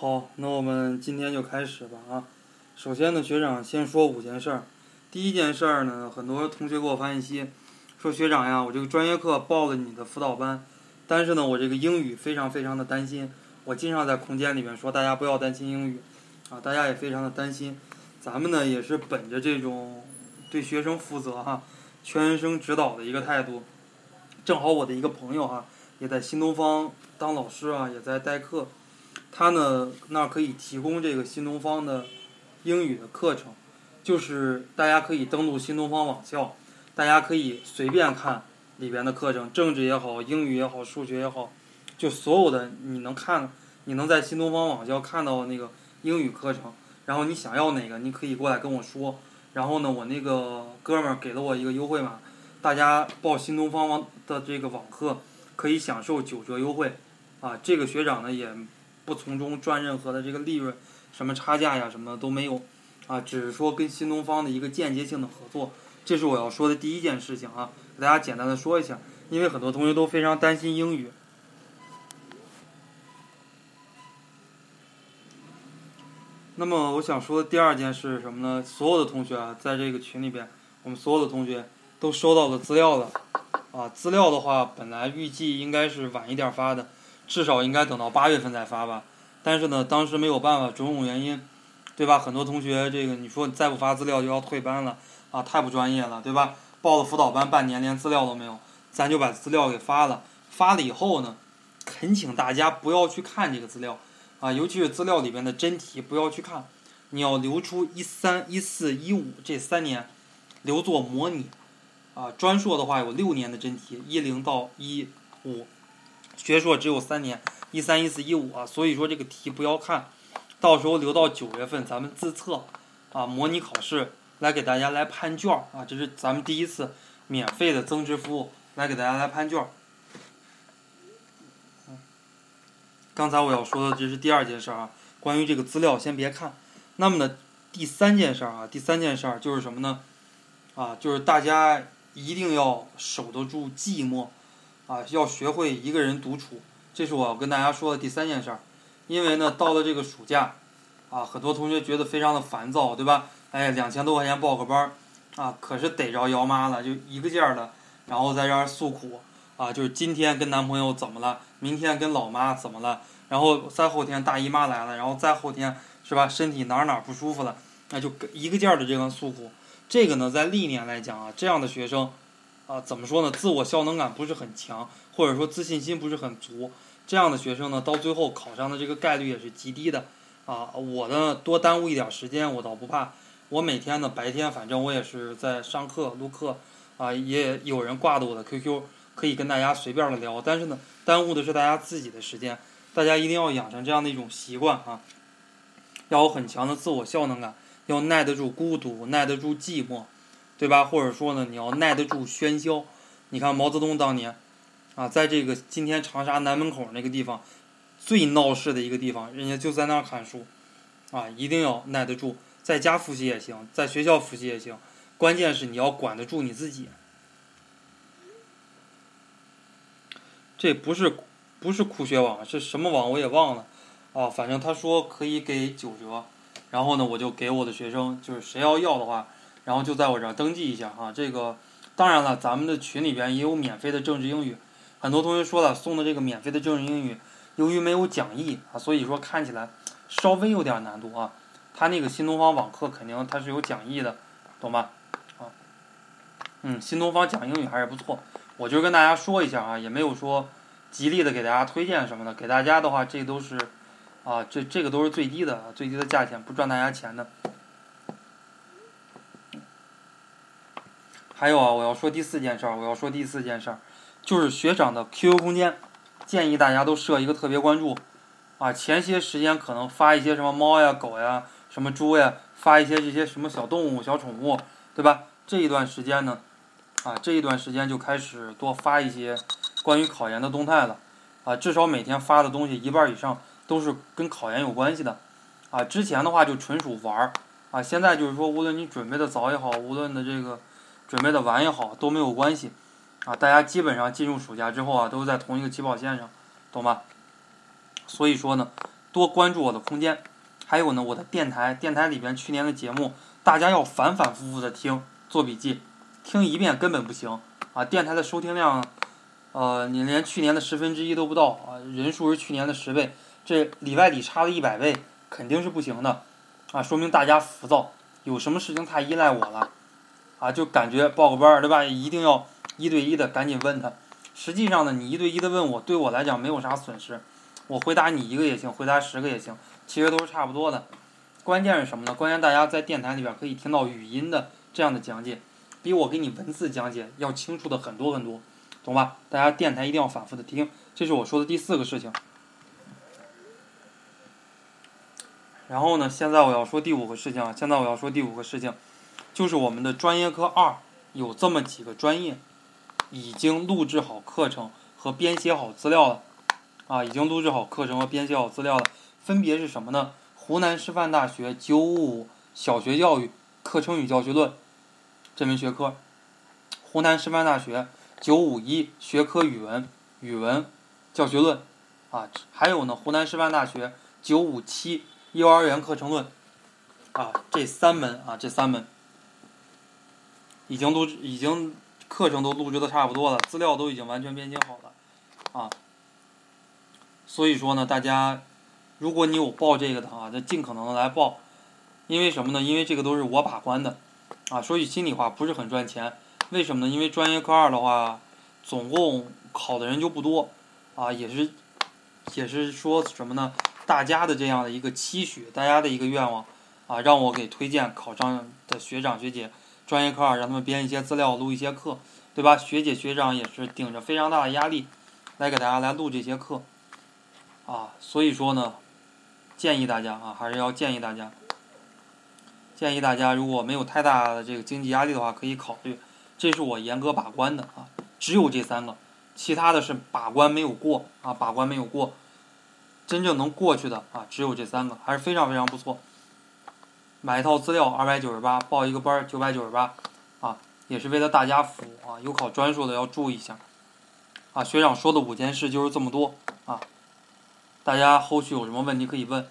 好，那我们今天就开始吧啊。首先呢，学长先说五件事儿。第一件事儿呢，很多同学给我发信息，说学长呀，我这个专业课报了你的辅导班，但是呢，我这个英语非常非常的担心。我经常在空间里面说，大家不要担心英语，啊，大家也非常的担心。咱们呢也是本着这种对学生负责哈，全生指导的一个态度。正好我的一个朋友哈，也在新东方当老师啊，也在代课。他呢，那儿可以提供这个新东方的英语的课程，就是大家可以登录新东方网校，大家可以随便看里边的课程，政治也好，英语也好，数学也好，就所有的你能看，你能在新东方网校看到那个英语课程，然后你想要哪个，你可以过来跟我说，然后呢，我那个哥们儿给了我一个优惠码，大家报新东方网的这个网课可以享受九折优惠，啊，这个学长呢也。不从中赚任何的这个利润，什么差价呀，什么都没有，啊，只是说跟新东方的一个间接性的合作，这是我要说的第一件事情啊，给大家简单的说一下，因为很多同学都非常担心英语。那么我想说的第二件事是什么呢？所有的同学啊，在这个群里边，我们所有的同学都收到了资料了，啊，资料的话本来预计应该是晚一点发的。至少应该等到八月份再发吧，但是呢，当时没有办法，种种原因，对吧？很多同学这个你说你再不发资料就要退班了，啊，太不专业了，对吧？报了辅导班半年连资料都没有，咱就把资料给发了。发了以后呢，恳请大家不要去看这个资料，啊，尤其是资料里边的真题不要去看，你要留出一三一四一五这三年留作模拟，啊，专硕的话有六年的真题，一零到一五。学硕只有三年，一三一四一五啊，所以说这个题不要看，到时候留到九月份咱们自测，啊，模拟考试来给大家来判卷啊，这是咱们第一次免费的增值服务，来给大家来判卷儿。刚才我要说的这是第二件事啊，关于这个资料先别看。那么呢，第三件事啊，第三件事就是什么呢？啊，就是大家一定要守得住寂寞。啊，要学会一个人独处，这是我跟大家说的第三件事儿。因为呢，到了这个暑假，啊，很多同学觉得非常的烦躁，对吧？哎，两千多块钱报个班儿，啊，可是逮着姚妈了，就一个劲儿的，然后在这儿诉苦，啊，就是今天跟男朋友怎么了，明天跟老妈怎么了，然后再后天大姨妈来了，然后再后天是吧，身体哪儿哪儿不舒服了，那就一个劲儿的这样诉苦。这个呢，在历年来讲啊，这样的学生。啊，怎么说呢？自我效能感不是很强，或者说自信心不是很足，这样的学生呢，到最后考上的这个概率也是极低的。啊，我呢多耽误一点时间，我倒不怕。我每天呢白天反正我也是在上课录课，啊，也有人挂着我的 QQ，可以跟大家随便的聊。但是呢，耽误的是大家自己的时间。大家一定要养成这样的一种习惯啊，要有很强的自我效能感，要耐得住孤独，耐得住寂寞。对吧？或者说呢，你要耐得住喧嚣。你看毛泽东当年，啊，在这个今天长沙南门口那个地方，最闹市的一个地方，人家就在那儿看书，啊，一定要耐得住。在家复习也行，在学校复习也行，关键是你要管得住你自己。这不是不是酷学网，是什么网我也忘了，啊，反正他说可以给九折，然后呢，我就给我的学生，就是谁要要的话。然后就在我这儿登记一下哈，这个当然了，咱们的群里边也有免费的政治英语，很多同学说了送的这个免费的政治英语，由于没有讲义啊，所以说看起来稍微有点难度啊。他那个新东方网课肯定它是有讲义的，懂吧？啊，嗯，新东方讲英语还是不错，我就跟大家说一下啊，也没有说极力的给大家推荐什么的，给大家的话这都是啊，这这个都是最低的啊最低的价钱，不赚大家钱的。还有啊，我要说第四件事儿，我要说第四件事儿，就是学长的 QQ 空间，建议大家都设一个特别关注，啊，前些时间可能发一些什么猫呀、狗呀、什么猪呀，发一些这些什么小动物、小宠物，对吧？这一段时间呢，啊，这一段时间就开始多发一些关于考研的动态了，啊，至少每天发的东西一半以上都是跟考研有关系的，啊，之前的话就纯属玩儿，啊，现在就是说，无论你准备的早也好，无论的这个。准备的晚也好都没有关系，啊，大家基本上进入暑假之后啊，都在同一个起跑线上，懂吗？所以说呢，多关注我的空间，还有呢我的电台，电台里边去年的节目，大家要反反复复的听，做笔记，听一遍根本不行啊！电台的收听量，呃，你连去年的十分之一都不到啊，人数是去年的十倍，这里外里差了一百倍，肯定是不行的啊！说明大家浮躁，有什么事情太依赖我了啊，就感觉报个班儿对吧？一定要一对一的赶紧问他。实际上呢，你一对一的问我，对我来讲没有啥损失，我回答你一个也行，回答十个也行，其实都是差不多的。关键是什么呢？关键大家在电台里边可以听到语音的这样的讲解，比我给你文字讲解要清楚的很多很多，懂吧？大家电台一定要反复的听，这是我说的第四个事情。然后呢，现在我要说第五个事情啊，现在我要说第五个事情，就是我们的专业课二有这么几个专业。已经录制好课程和编写好资料了，啊，已经录制好课程和编写好资料了。分别是什么呢？湖南师范大学九五五小学教育课程与教学论这门学科，湖南师范大学九五一学科语文语文教学论，啊，还有呢，湖南师范大学九五七幼儿园课程论，啊，这三门啊，这三门已经录已经。课程都录制的差不多了，资料都已经完全编辑好了，啊，所以说呢，大家，如果你有报这个的啊，就尽可能的来报，因为什么呢？因为这个都是我把关的，啊，说句心里话，不是很赚钱。为什么呢？因为专业课二的话，总共考的人就不多，啊，也是，也是说什么呢？大家的这样的一个期许，大家的一个愿望，啊，让我给推荐考上的学长学姐。专业课让他们编一些资料，录一些课，对吧？学姐学长也是顶着非常大的压力，来给大家来录这些课，啊，所以说呢，建议大家啊，还是要建议大家，建议大家如果没有太大的这个经济压力的话，可以考虑。这是我严格把关的啊，只有这三个，其他的是把关没有过啊，把关没有过，真正能过去的啊，只有这三个，还是非常非常不错。买一套资料二百九十八，报一个班九百九十八，啊，也是为了大家服务啊！有考专硕的要注意一下，啊，学长说的五件事就是这么多啊，大家后续有什么问题可以问。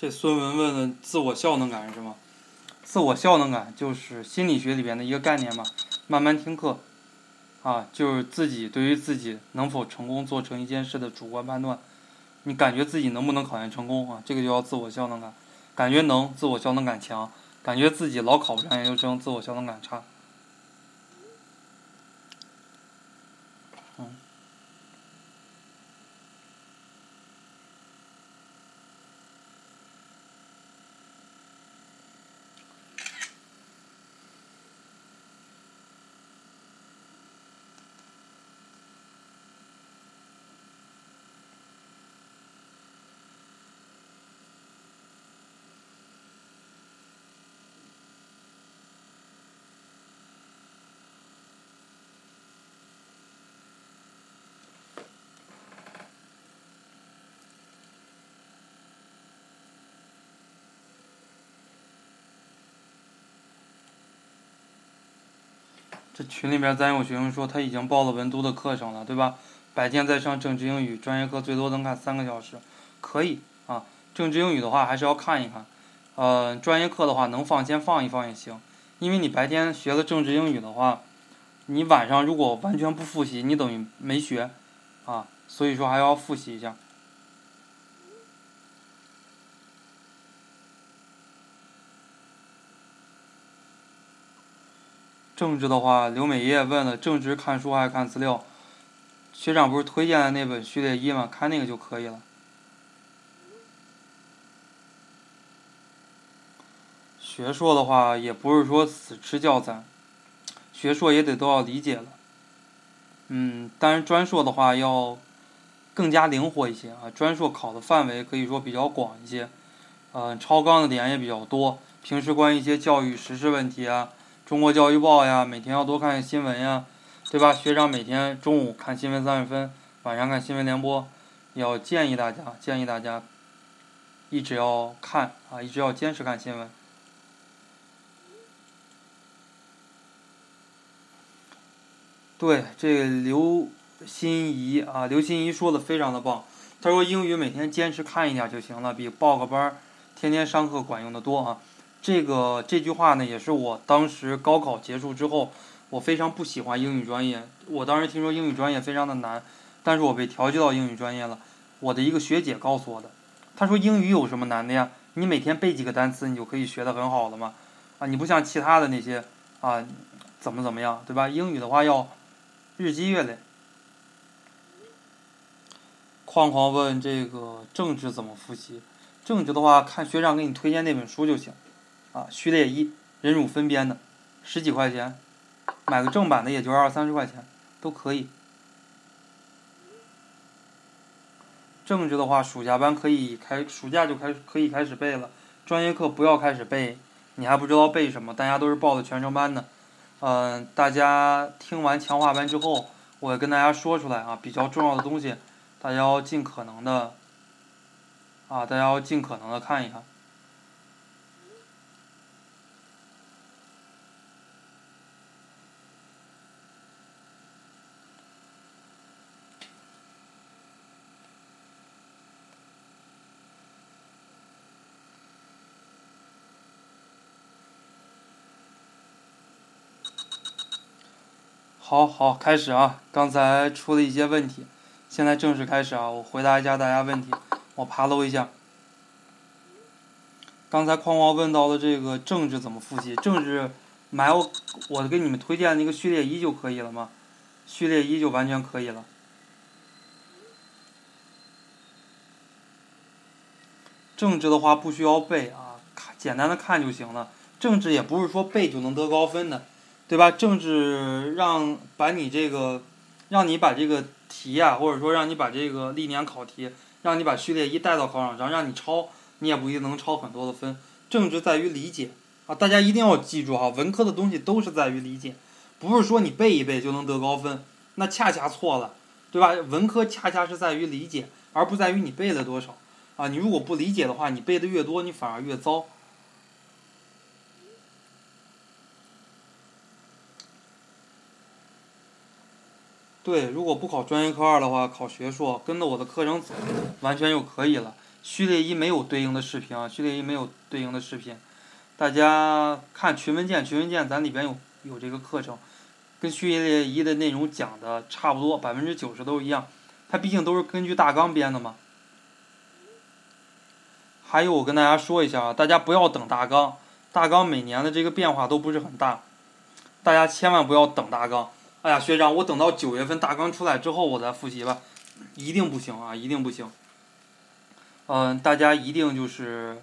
这孙文问的自我效能感是什么？自我效能感就是心理学里边的一个概念嘛。慢慢听课，啊，就是自己对于自己能否成功做成一件事的主观判断。你感觉自己能不能考研成功啊？这个就叫自我效能感。感觉能，自我效能感强；感觉自己老考不上研究生，自我效能感差。嗯。群里面咱有学生说他已经报了文都的课程了，对吧？白天在上政治英语专业课，最多能看三个小时，可以啊。政治英语的话还是要看一看，呃，专业课的话能放先放一放也行，因为你白天学了政治英语的话，你晚上如果完全不复习，你等于没学，啊，所以说还要复习一下。政治的话，刘美业问了，政治看书还是看资料？学长不是推荐的那本序列一吗？看那个就可以了。学硕的话，也不是说死吃教材，学硕也得都要理解了。嗯，但是专硕的话要更加灵活一些啊，专硕考的范围可以说比较广一些，嗯，超纲的点也比较多。平时关于一些教育时事问题啊。中国教育报呀，每天要多看新闻呀，对吧？学长每天中午看新闻三十分，晚上看新闻联播，要建议大家，建议大家一直要看啊，一直要坚持看新闻。对，这个刘心怡啊，刘心怡说的非常的棒。他说英语每天坚持看一点就行了，比报个班儿、天天上课管用的多啊。这个这句话呢，也是我当时高考结束之后，我非常不喜欢英语专业。我当时听说英语专业非常的难，但是我被调剂到英语专业了。我的一个学姐告诉我的，她说英语有什么难的呀？你每天背几个单词，你就可以学得很好了嘛。啊，你不像其他的那些啊，怎么怎么样，对吧？英语的话要日积月累。框框问这个政治怎么复习？政治的话，看学长给你推荐那本书就行。啊，序列一，忍辱分编的，十几块钱，买个正版的也就二三十块钱，都可以。政治的话，暑假班可以开，暑假就开可以开始背了。专业课不要开始背，你还不知道背什么。大家都是报的全程班的，嗯，大家听完强化班之后，我跟大家说出来啊，比较重要的东西，大家要尽可能的，啊，大家要尽可能的看一看。好好开始啊！刚才出了一些问题，现在正式开始啊！我回答一下大家问题。我爬楼一下。刚才框框问到了这个政治怎么复习？政治买我我给你们推荐那个序列一就可以了吗？序列一就完全可以了。政治的话不需要背啊，看简单的看就行了。政治也不是说背就能得高分的。对吧？政治让把你这个，让你把这个题呀，或者说让你把这个历年考题，让你把序列一带到考场上，让你抄，你也不一定能抄很多的分。政治在于理解啊，大家一定要记住哈，文科的东西都是在于理解，不是说你背一背就能得高分，那恰恰错了，对吧？文科恰恰是在于理解，而不在于你背了多少啊。你如果不理解的话，你背的越多，你反而越糟。对，如果不考专业课二的话，考学硕，跟着我的课程走，完全就可以了。序列一没有对应的视频啊，序列一没有对应的视频，大家看群文件，群文件咱里边有有这个课程，跟序列一的内容讲的差不多，百分之九十都一样。它毕竟都是根据大纲编的嘛。还有我跟大家说一下啊，大家不要等大纲，大纲每年的这个变化都不是很大，大家千万不要等大纲。哎呀，学长，我等到九月份大纲出来之后我再复习吧，一定不行啊，一定不行。嗯，大家一定就是，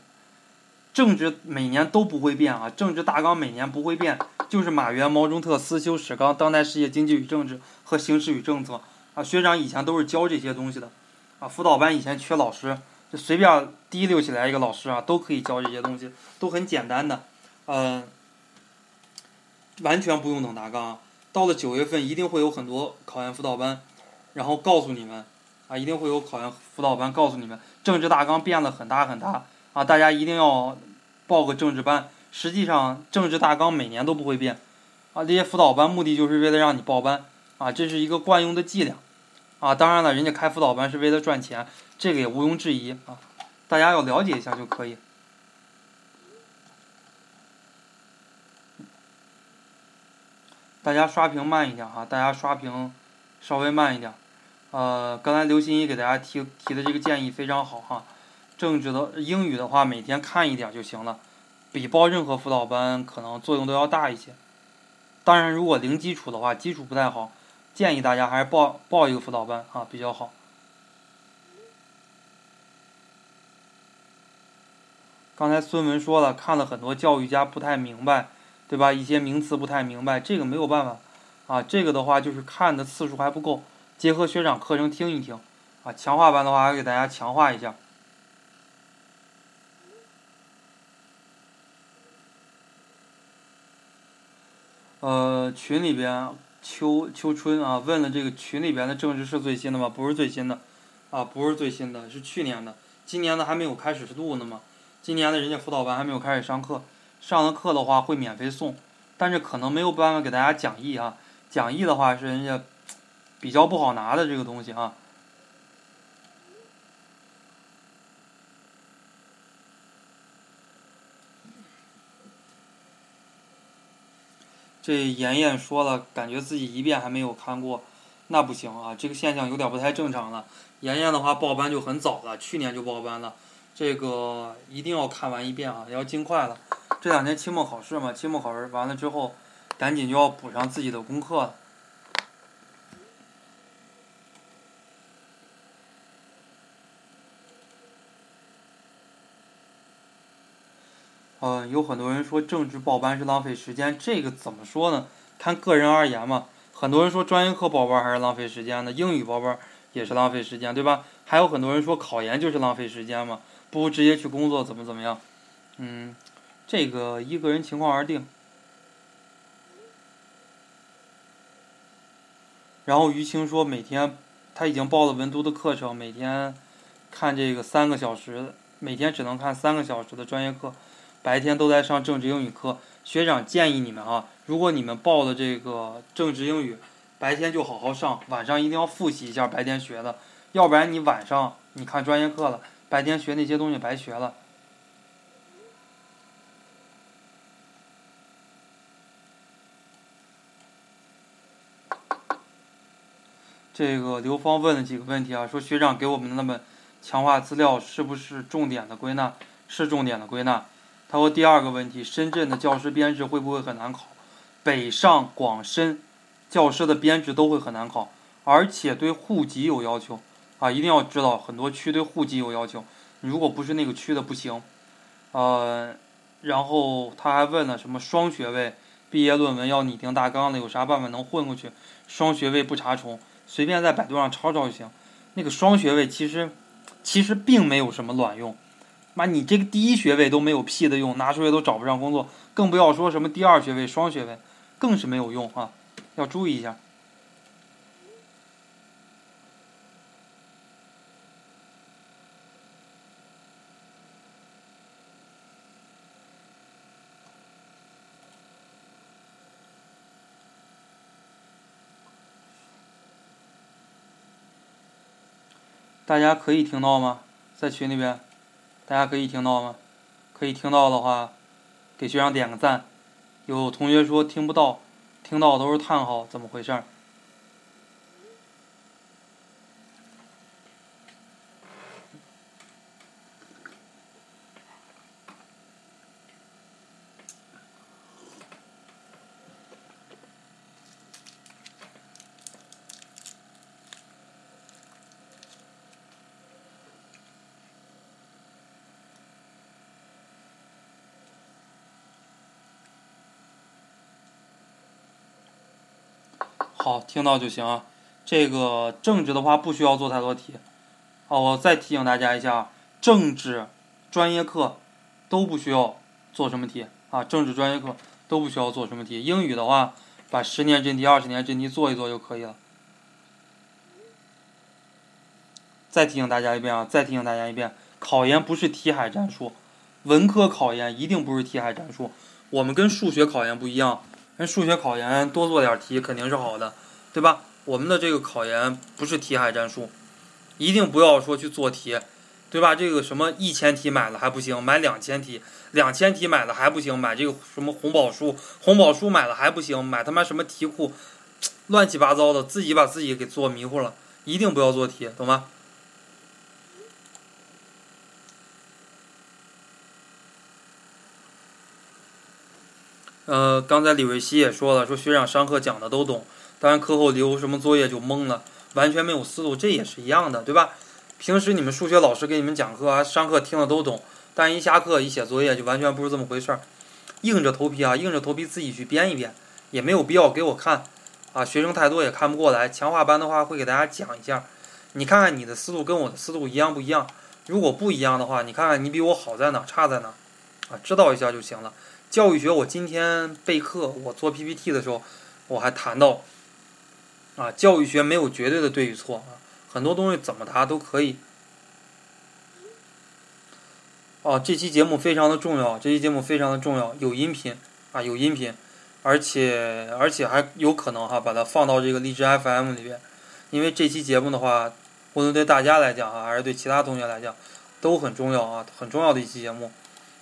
政治每年都不会变啊，政治大纲每年不会变，就是马原、毛中特、思修、史纲、当代世界经济与政治和形势与政策啊。学长以前都是教这些东西的，啊，辅导班以前缺老师，就随便提溜起来一个老师啊，都可以教这些东西，都很简单的，嗯，完全不用等大纲。啊到了九月份，一定会有很多考研辅导班，然后告诉你们，啊，一定会有考研辅导班告诉你们，政治大纲变了很大很大，啊，大家一定要报个政治班。实际上，政治大纲每年都不会变，啊，这些辅导班目的就是为了让你报班啊，这是一个惯用的伎俩啊。当然了，人家开辅导班是为了赚钱，这个也毋庸置疑啊。大家要了解一下就可以。大家刷屏慢一点哈，大家刷屏稍微慢一点。呃，刚才刘欣怡给大家提提的这个建议非常好哈。政治的英语的话，每天看一点就行了，比报任何辅导班可能作用都要大一些。当然，如果零基础的话，基础不太好，建议大家还是报报一个辅导班啊比较好。刚才孙文说了，看了很多教育家不太明白，对吧？一些名词不太明白，这个没有办法啊。这个的话就是看的次数还不够，结合学长课程听一听啊。强化班的话，还给大家强化一下。呃，群里边秋秋春啊问了这个群里边的政治是最新的吗？不是最新的，啊不是最新的，是去年的，今年的还没有开始录呢嘛。今年的人家辅导班还没有开始上课，上了课的话会免费送，但是可能没有办法给大家讲义啊。讲义的话是人家比较不好拿的这个东西啊。这妍妍说了，感觉自己一遍还没有看过，那不行啊，这个现象有点不太正常了。妍妍的话报班就很早了，去年就报班了，这个一定要看完一遍啊，要尽快了。这两天期末考试嘛，期末考试完了之后，赶紧就要补上自己的功课了。呃，有很多人说政治报班是浪费时间，这个怎么说呢？看个人而言嘛。很多人说专业课报班还是浪费时间的，英语报班也是浪费时间，对吧？还有很多人说考研就是浪费时间嘛，不如直接去工作，怎么怎么样？嗯，这个依个人情况而定。然后于青说，每天他已经报了文都的课程，每天看这个三个小时，每天只能看三个小时的专业课。白天都在上政治英语课，学长建议你们啊，如果你们报的这个政治英语，白天就好好上，晚上一定要复习一下白天学的，要不然你晚上你看专业课了，白天学那些东西白学了。这个刘芳问了几个问题啊，说学长给我们的那么强化资料是不是重点的归纳？是重点的归纳。他说：“第二个问题，深圳的教师编制会不会很难考？北上广深教师的编制都会很难考，而且对户籍有要求啊！一定要知道，很多区对户籍有要求，如果不是那个区的不行。呃，然后他还问了什么双学位毕业论文要拟定大纲的，有啥办法能混过去？双学位不查重，随便在百度上抄抄就行。那个双学位其实其实并没有什么卵用。”妈，你这个第一学位都没有屁的用，拿出来都找不上工作，更不要说什么第二学位、双学位，更是没有用啊！要注意一下。大家可以听到吗？在群里边。大家可以听到吗？可以听到的话，给学长点个赞。有同学说听不到，听到都是叹号，怎么回事？好，听到就行啊。这个政治的话不需要做太多题。好，我再提醒大家一下，政治专业课都不需要做什么题啊。政治专业课都不需要做什么题。英语的话，把十年真题、二十年真题做一做就可以了。再提醒大家一遍啊！再提醒大家一遍，考研不是题海战术，文科考研一定不是题海战术。我们跟数学考研不一样。人数学考研多做点题肯定是好的，对吧？我们的这个考研不是题海战术，一定不要说去做题，对吧？这个什么一千题买了还不行，买两千题，两千题买了还不行，买这个什么红宝书，红宝书买了还不行，买他妈什么题库，乱七八糟的，自己把自己给做迷糊了。一定不要做题，懂吗？呃，刚才李瑞希也说了，说学长上课讲的都懂，当然课后留什么作业就懵了，完全没有思路，这也是一样的，对吧？平时你们数学老师给你们讲课啊，上课听的都懂，但一下课一写作业就完全不是这么回事儿，硬着头皮啊，硬着头皮自己去编一编，也没有必要给我看，啊，学生太多也看不过来。强化班的话会给大家讲一下，你看看你的思路跟我的思路一样不一样？如果不一样的话，你看看你比我好在哪，差在哪，啊，知道一下就行了。教育学，我今天备课，我做 PPT 的时候，我还谈到，啊，教育学没有绝对的对与错啊，很多东西怎么答都可以。哦，这期节目非常的重要，这期节目非常的重要，有音频啊，有音频，而且而且还有可能哈，把它放到这个荔枝 FM 里边，因为这期节目的话，无论对大家来讲啊，还是对其他同学来讲，都很重要啊，很重要的一期节目。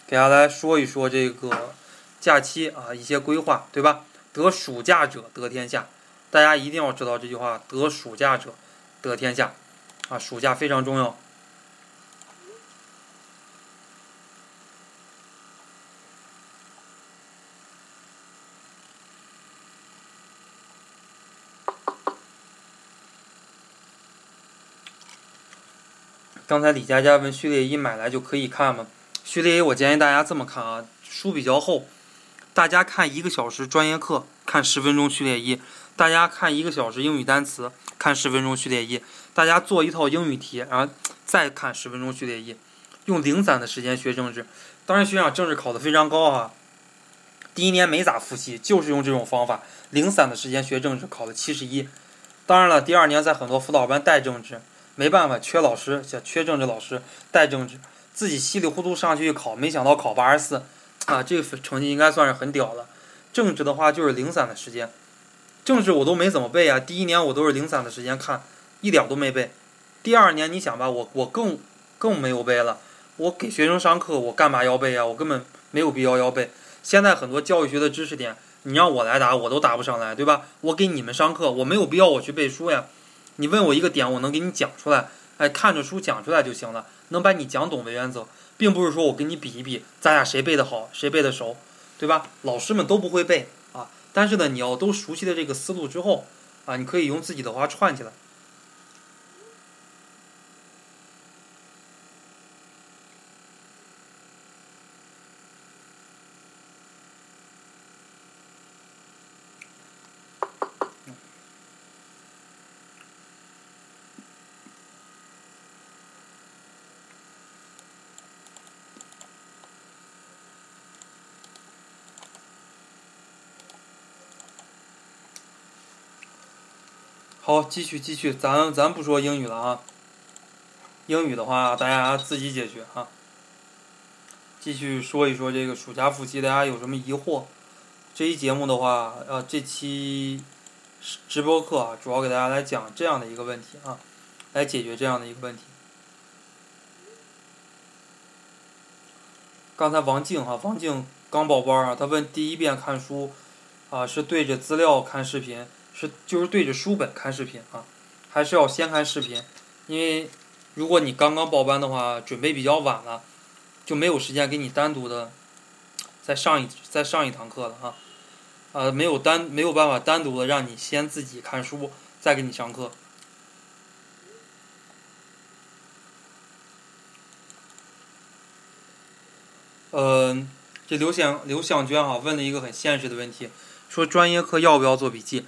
给大家来说一说这个假期啊，一些规划，对吧？得暑假者得天下，大家一定要知道这句话：得暑假者得天下，啊，暑假非常重要。刚才李佳佳问序列一买来就可以看吗？序列一我建议大家这么看啊，书比较厚，大家看一个小时专业课，看十分钟序列一；大家看一个小时英语单词，看十分钟序列一；大家做一套英语题，然后再看十分钟序列一。用零散的时间学政治，当然学长政治考的非常高啊，第一年没咋复习，就是用这种方法，零散的时间学政治考了七十一。当然了，第二年在很多辅导班带政治，没办法，缺老师，缺政治老师带政治。自己稀里糊涂上去考，没想到考八十四，啊，这个成绩应该算是很屌了。政治的话就是零散的时间，政治我都没怎么背啊。第一年我都是零散的时间看，一点都没背。第二年你想吧，我我更更没有背了。我给学生上课，我干嘛要背啊？我根本没有必要要背。现在很多教育学的知识点，你让我来答，我都答不上来，对吧？我给你们上课，我没有必要我去背书呀。你问我一个点，我能给你讲出来，哎，看着书讲出来就行了。能把你讲懂的原则，并不是说我跟你比一比，咱俩谁背的好，谁背的熟，对吧？老师们都不会背啊，但是呢，你要都熟悉了这个思路之后，啊，你可以用自己的话串起来。好，继续继续，咱咱不说英语了啊。英语的话，大家自己解决啊。继续说一说这个暑假复习，大家有什么疑惑？这一节目的话，呃，这期直播课啊，主要给大家来讲这样的一个问题啊，来解决这样的一个问题。刚才王静哈，王静刚报班啊，她问第一遍看书啊，是对着资料看视频。是，就是对着书本看视频啊，还是要先看视频，因为如果你刚刚报班的话，准备比较晚了，就没有时间给你单独的再上一再上一堂课了啊，呃，没有单没有办法单独的让你先自己看书，再给你上课。嗯，这刘想刘向娟哈问了一个很现实的问题，说专业课要不要做笔记？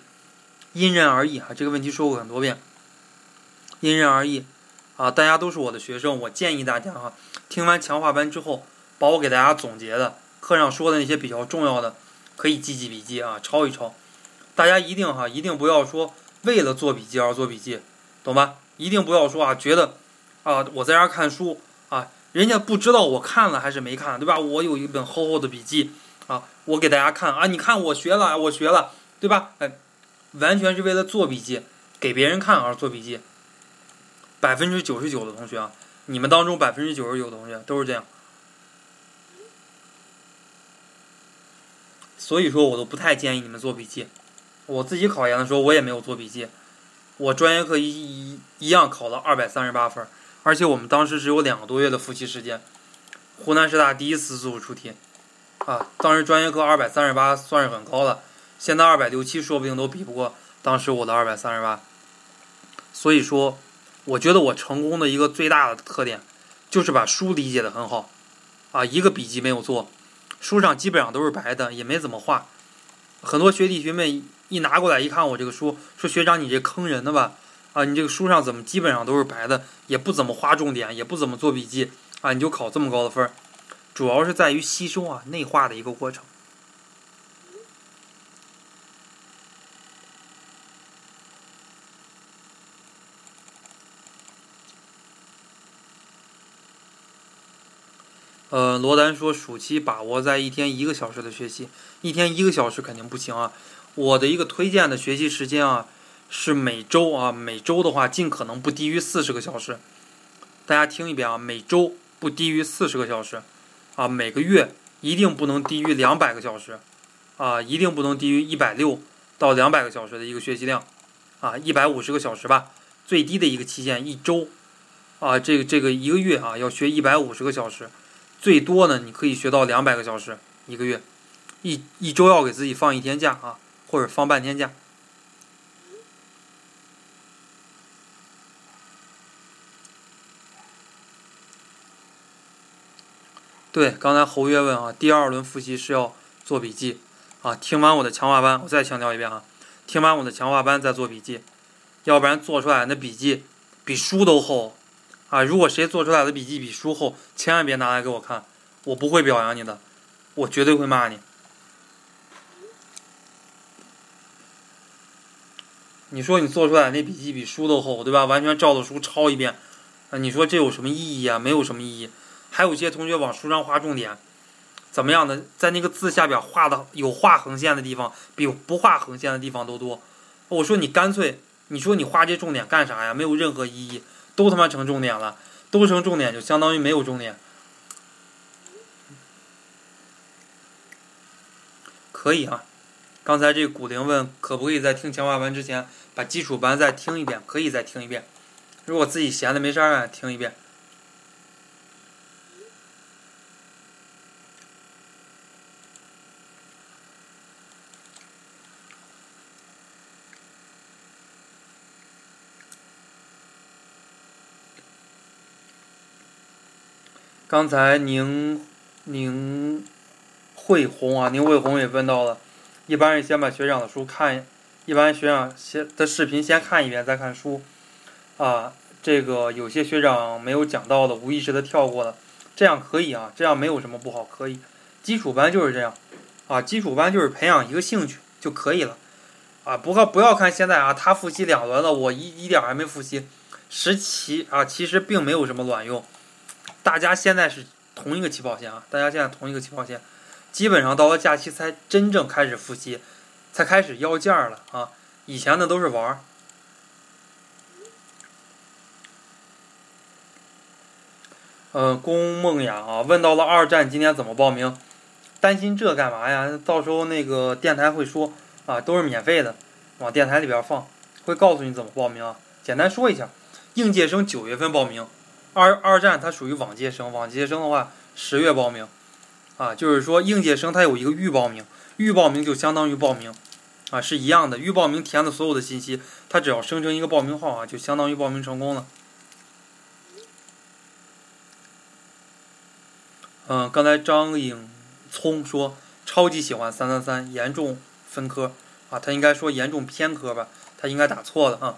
因人而异哈，这个问题说过很多遍。因人而异，啊，大家都是我的学生，我建议大家哈，听完强化班之后，把我给大家总结的课上说的那些比较重要的，可以记记笔记啊，抄一抄。大家一定哈，一定不要说为了做笔记而做笔记，懂吧？一定不要说啊，觉得啊，我在这儿看书啊，人家不知道我看了还是没看，对吧？我有一本厚厚的笔记啊，我给大家看啊，你看我学了，我学了，对吧？哎，完全是为了做笔记，给别人看而做笔记。百分之九十九的同学啊，你们当中百分之九十九的同学都是这样。所以说我都不太建议你们做笔记。我自己考研的时候，我也没有做笔记。我专业课一一一样考了二百三十八分，而且我们当时只有两个多月的复习时间。湖南师大第一次自主出题，啊，当时专业课二百三十八算是很高了，现在二百六七说不定都比不过当时我的二百三十八。所以说，我觉得我成功的一个最大的特点，就是把书理解的很好，啊，一个笔记没有做，书上基本上都是白的，也没怎么画。很多学弟学妹。一拿过来一看，我这个书说学长你这坑人的吧？啊，你这个书上怎么基本上都是白的，也不怎么画重点，也不怎么做笔记啊？你就考这么高的分，主要是在于吸收啊、内化的一个过程。呃，罗丹说暑期把握在一天一个小时的学习，一天一个小时肯定不行啊。我的一个推荐的学习时间啊，是每周啊，每周的话尽可能不低于四十个小时。大家听一遍啊，每周不低于四十个小时，啊，每个月一定不能低于两百个小时，啊，一定不能低于一百六到两百个小时的一个学习量，啊，一百五十个小时吧，最低的一个期限一周，啊，这个这个一个月啊要学一百五十个小时，最多呢你可以学到两百个小时一个月，一一周要给自己放一天假啊。或者放半天假。对，刚才侯月问啊，第二轮复习是要做笔记啊。听完我的强化班，我再强调一遍啊，听完我的强化班再做笔记，要不然做出来那笔记比书都厚啊。如果谁做出来的笔记比书厚，千万别拿来给我看，我不会表扬你的，我绝对会骂你。你说你做出来那笔记比书都厚，对吧？完全照着书抄一遍，啊，你说这有什么意义啊？没有什么意义。还有些同学往书上画重点，怎么样的，在那个字下边画的有画横线的地方，比不画横线的地方都多。我说你干脆，你说你画这重点干啥呀？没有任何意义，都他妈成重点了，都成重点就相当于没有重点。可以啊。刚才这古灵问可不可以在听强化班之前把基础班再听一遍？可以再听一遍。如果自己闲的没事儿干，听一遍。刚才宁宁慧红啊，宁慧红也问到了。一般是先把学长的书看，一般学长先的视频先看一遍，再看书，啊，这个有些学长没有讲到的，无意识的跳过了，这样可以啊，这样没有什么不好，可以。基础班就是这样，啊，基础班就是培养一个兴趣就可以了，啊，不过不要看现在啊，他复习两轮了，我一一点还没复习，十七啊，其实并没有什么卵用，大家现在是同一个起跑线啊，大家现在同一个起跑线。基本上到了假期才真正开始复习，才开始要件儿了啊！以前的都是玩儿。嗯，龚梦雅啊，问到了二战今天怎么报名？担心这干嘛呀？到时候那个电台会说啊，都是免费的，往电台里边放，会告诉你怎么报名啊。简单说一下，应届生九月份报名，二二战它属于往届生，往届生的话十月报名。啊，就是说应届生他有一个预报名，预报名就相当于报名，啊，是一样的。预报名填的所有的信息，他只要生成一个报名号啊，就相当于报名成功了。嗯，刚才张颖聪说超级喜欢三三三，严重分科啊，他应该说严重偏科吧，他应该打错了啊。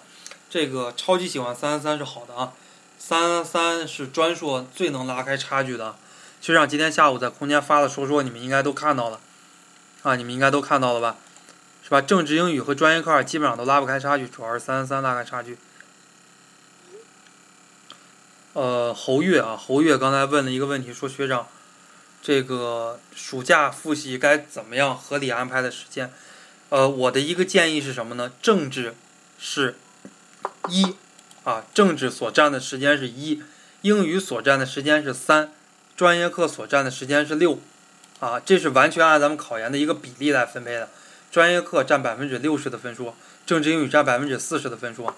这个超级喜欢三三三是好的啊，三三三是专硕最能拉开差距的。学长今天下午在空间发的说说，你们应该都看到了，啊，你们应该都看到了吧，是吧？政治、英语和专业课基本上都拉不开差距，主要是三三三拉开差距。呃，侯月啊，侯月刚才问了一个问题，说学长，这个暑假复习该怎么样合理安排的时间？呃，我的一个建议是什么呢？政治是一啊，政治所占的时间是一，英语所占的时间是三，专业课所占的时间是六啊，这是完全按咱们考研的一个比例来分配的。专业课占百分之六十的分数，政治英语占百分之四十的分数，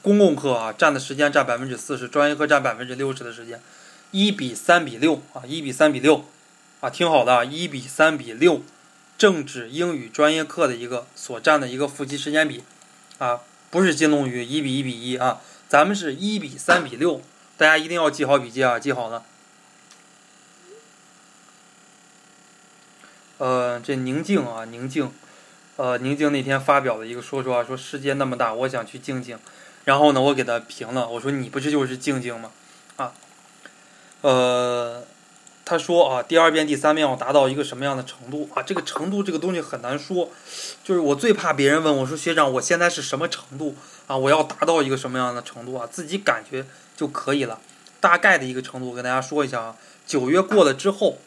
公共课啊占的时间占百分之四十，专业课占百分之六十的时间。一比三比六啊，一比三比六啊，挺好的啊，一比三比六，政治英语专业课的一个所占的一个复习时间比啊，不是金龙鱼一比一比一啊，咱们是一比三比六，大家一定要记好笔记啊，记好了。呃，这宁静啊，宁静，呃，宁静那天发表了一个说说啊，说世界那么大，我想去静静，然后呢，我给他评了，我说你不是就是静静吗？啊。呃，他说啊，第二遍、第三遍要达到一个什么样的程度啊？这个程度这个东西很难说，就是我最怕别人问我说学长，我现在是什么程度啊？我要达到一个什么样的程度啊？自己感觉就可以了，大概的一个程度，我跟大家说一下啊。九月过了之后，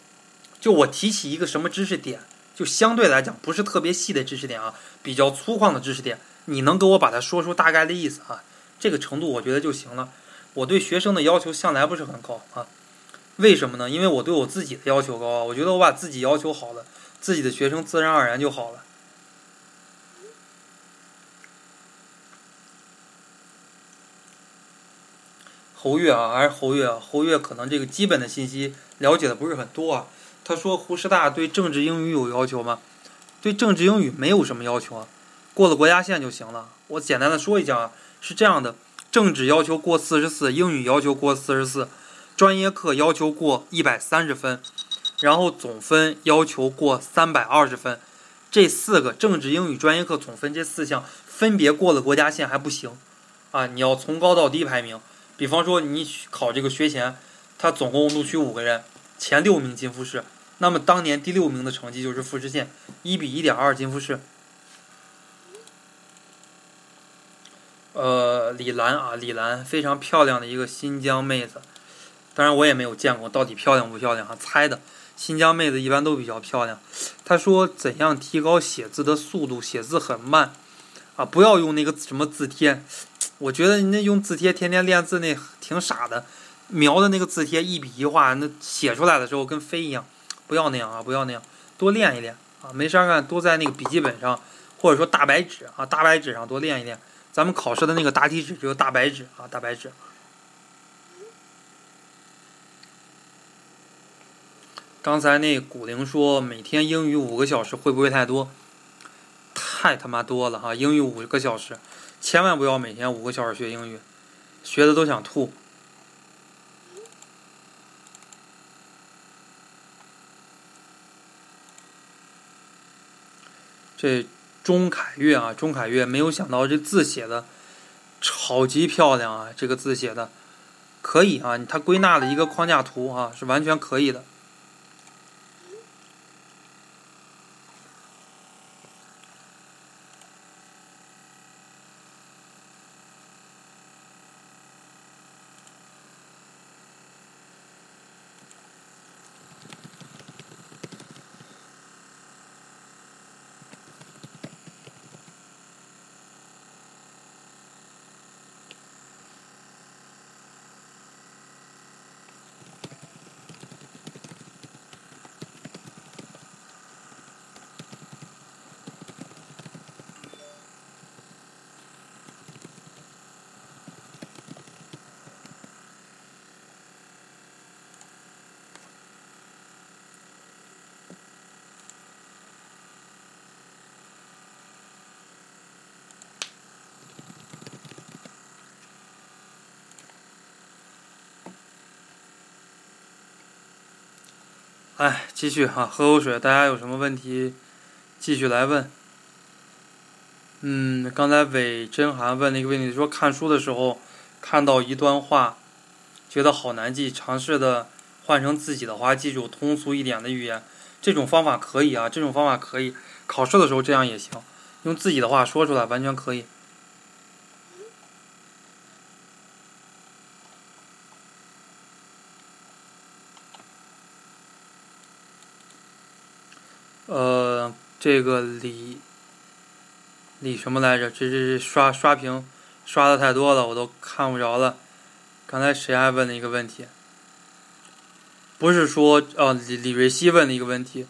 就我提起一个什么知识点，就相对来讲不是特别细的知识点啊，比较粗犷的知识点，你能给我把它说出大概的意思啊？这个程度我觉得就行了。我对学生的要求向来不是很高啊。为什么呢？因为我对我自己的要求高啊！我觉得我把自己要求好了，自己的学生自然而然就好了。侯月啊，还是侯月啊？侯月可能这个基本的信息了解的不是很多啊。他说湖师大对政治英语有要求吗？对政治英语没有什么要求啊，过了国家线就行了。我简单的说一下啊，是这样的：政治要求过四十四，英语要求过四十四。专业课要求过一百三十分，然后总分要求过三百二十分，这四个政治、英语专业课总分这四项分别过了国家线还不行，啊，你要从高到低排名。比方说你考这个学前，他总共录取五个人，前六名进复试，那么当年第六名的成绩就是复试线，一比一点二进复试。呃，李兰啊，李兰非常漂亮的一个新疆妹子。当然我也没有见过到底漂亮不漂亮啊，猜的。新疆妹子一般都比较漂亮。她说怎样提高写字的速度？写字很慢啊，不要用那个什么字帖。我觉得那用字帖天天练字那挺傻的，描的那个字帖一笔一画，那写出来的时候跟飞一样。不要那样啊，不要那样，多练一练啊，没事干多在那个笔记本上或者说大白纸啊，大白纸上多练一练。咱们考试的那个答题纸就是大白纸啊，大白纸。刚才那古灵说每天英语五个小时会不会太多？太他妈多了哈！英语五个小时，千万不要每天五个小时学英语，学的都想吐。这钟凯月啊，钟凯月没有想到这字写的超级漂亮啊！这个字写的可以啊，他归纳了一个框架图啊，是完全可以的。哎，继续哈，喝口水。大家有什么问题，继续来问。嗯，刚才韦真涵问了一个问题，说看书的时候看到一段话，觉得好难记，尝试的换成自己的话记住，通俗一点的语言。这种方法可以啊，这种方法可以，考试的时候这样也行，用自己的话说出来完全可以。这个李李什么来着？这这刷刷屏刷的太多了，我都看不着了。刚才谁还问了一个问题？不是说呃李李瑞希问的一个问题，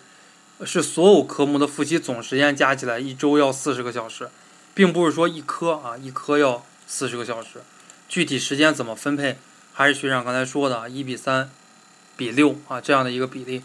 是所有科目的复习总时间加起来一周要四十个小时，并不是说一科啊一科要四十个小时，具体时间怎么分配，还是学长刚才说的啊，一比三比六啊这样的一个比例。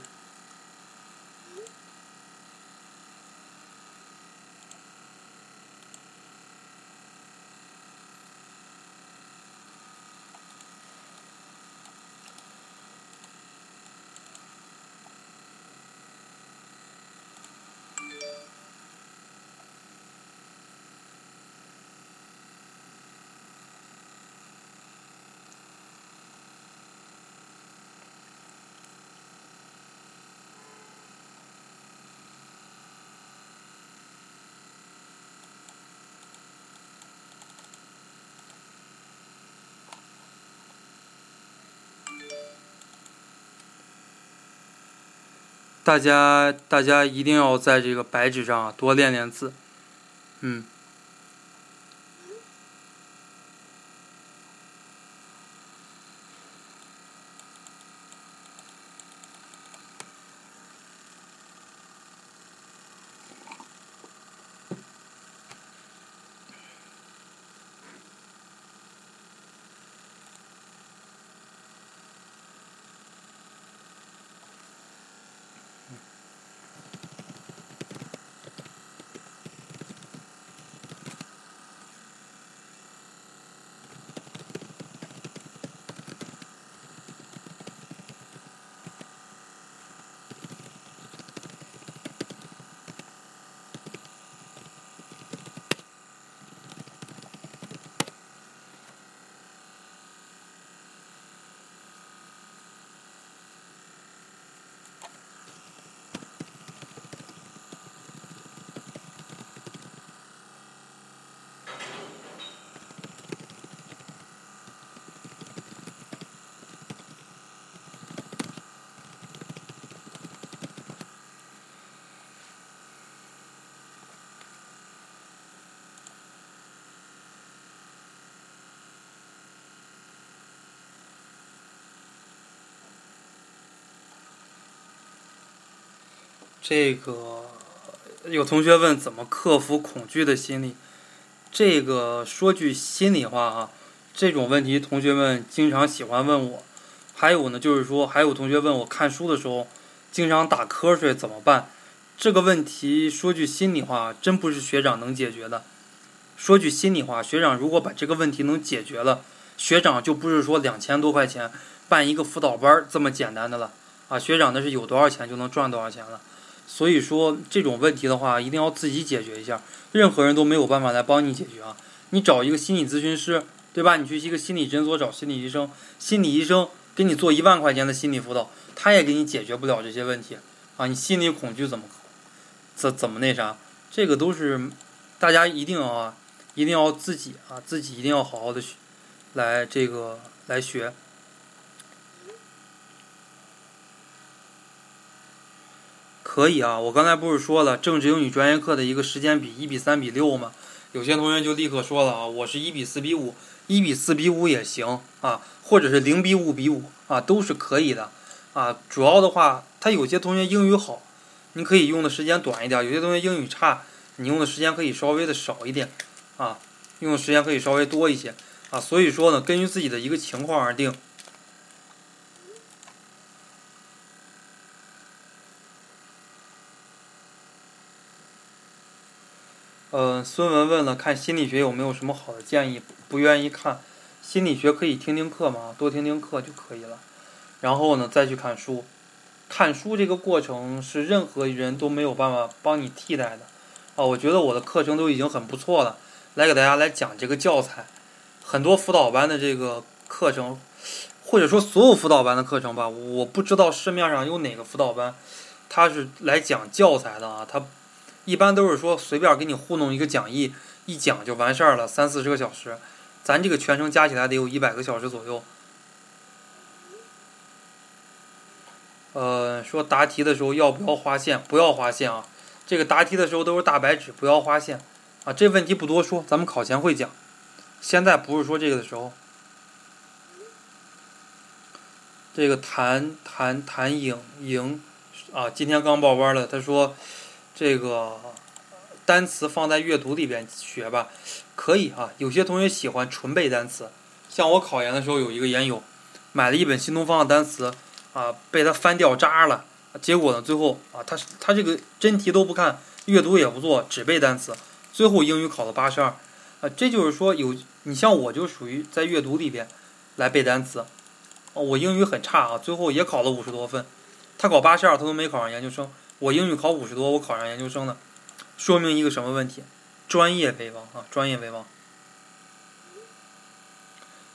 大家，大家一定要在这个白纸上多练练字，嗯。这个有同学问怎么克服恐惧的心理，这个说句心里话啊，这种问题同学们经常喜欢问我。还有呢，就是说还有同学问我看书的时候经常打瞌睡怎么办？这个问题说句心里话，真不是学长能解决的。说句心里话，学长如果把这个问题能解决了，学长就不是说两千多块钱办一个辅导班这么简单的了啊！学长那是有多少钱就能赚多少钱了。所以说这种问题的话，一定要自己解决一下，任何人都没有办法来帮你解决啊！你找一个心理咨询师，对吧？你去一个心理诊所找心理医生，心理医生给你做一万块钱的心理辅导，他也给你解决不了这些问题啊！你心理恐惧怎么怎怎么那啥？这个都是大家一定啊，一定要自己啊，自己一定要好好的学，来这个来学。可以啊，我刚才不是说了，政治英语专业课的一个时间比一比三比六吗？有些同学就立刻说了啊，我是一比四比五，一比四比五也行啊，或者是零比五比五啊，都是可以的啊。主要的话，他有些同学英语好，你可以用的时间短一点；有些同学英语差，你用的时间可以稍微的少一点啊，用的时间可以稍微多一些啊。所以说呢，根据自己的一个情况而定。嗯，孙文问了，看心理学有没有什么好的建议？不愿意看心理学，可以听听课嘛，多听听课就可以了。然后呢，再去看书。看书这个过程是任何人都没有办法帮你替代的。啊，我觉得我的课程都已经很不错了，来给大家来讲这个教材。很多辅导班的这个课程，或者说所有辅导班的课程吧，我不知道市面上有哪个辅导班，他是来讲教材的啊，他。一般都是说随便给你糊弄一个讲义，一讲就完事儿了，三四十个小时，咱这个全程加起来得有一百个小时左右。呃，说答题的时候要不要划线？不要划线啊！这个答题的时候都是大白纸，不要划线啊。这问题不多说，咱们考前会讲。现在不是说这个的时候。这个谭谭谭颖莹啊，今天刚报班了。他说，这个单词放在阅读里边学吧，可以啊。有些同学喜欢纯背单词，像我考研的时候有一个研友，买了一本新东方的单词啊，被他翻掉渣了。结果呢，最后啊，他他这个真题都不看，阅读也不做，只背单词，最后英语考了八十二啊。这就是说，有你像我就属于在阅读里边来背单词。哦，我英语很差啊，最后也考了五十多分。他考八十二，他都没考上研究生。我英语考五十多，我考上研究生的，说明一个什么问题？专业为王啊，专业为王。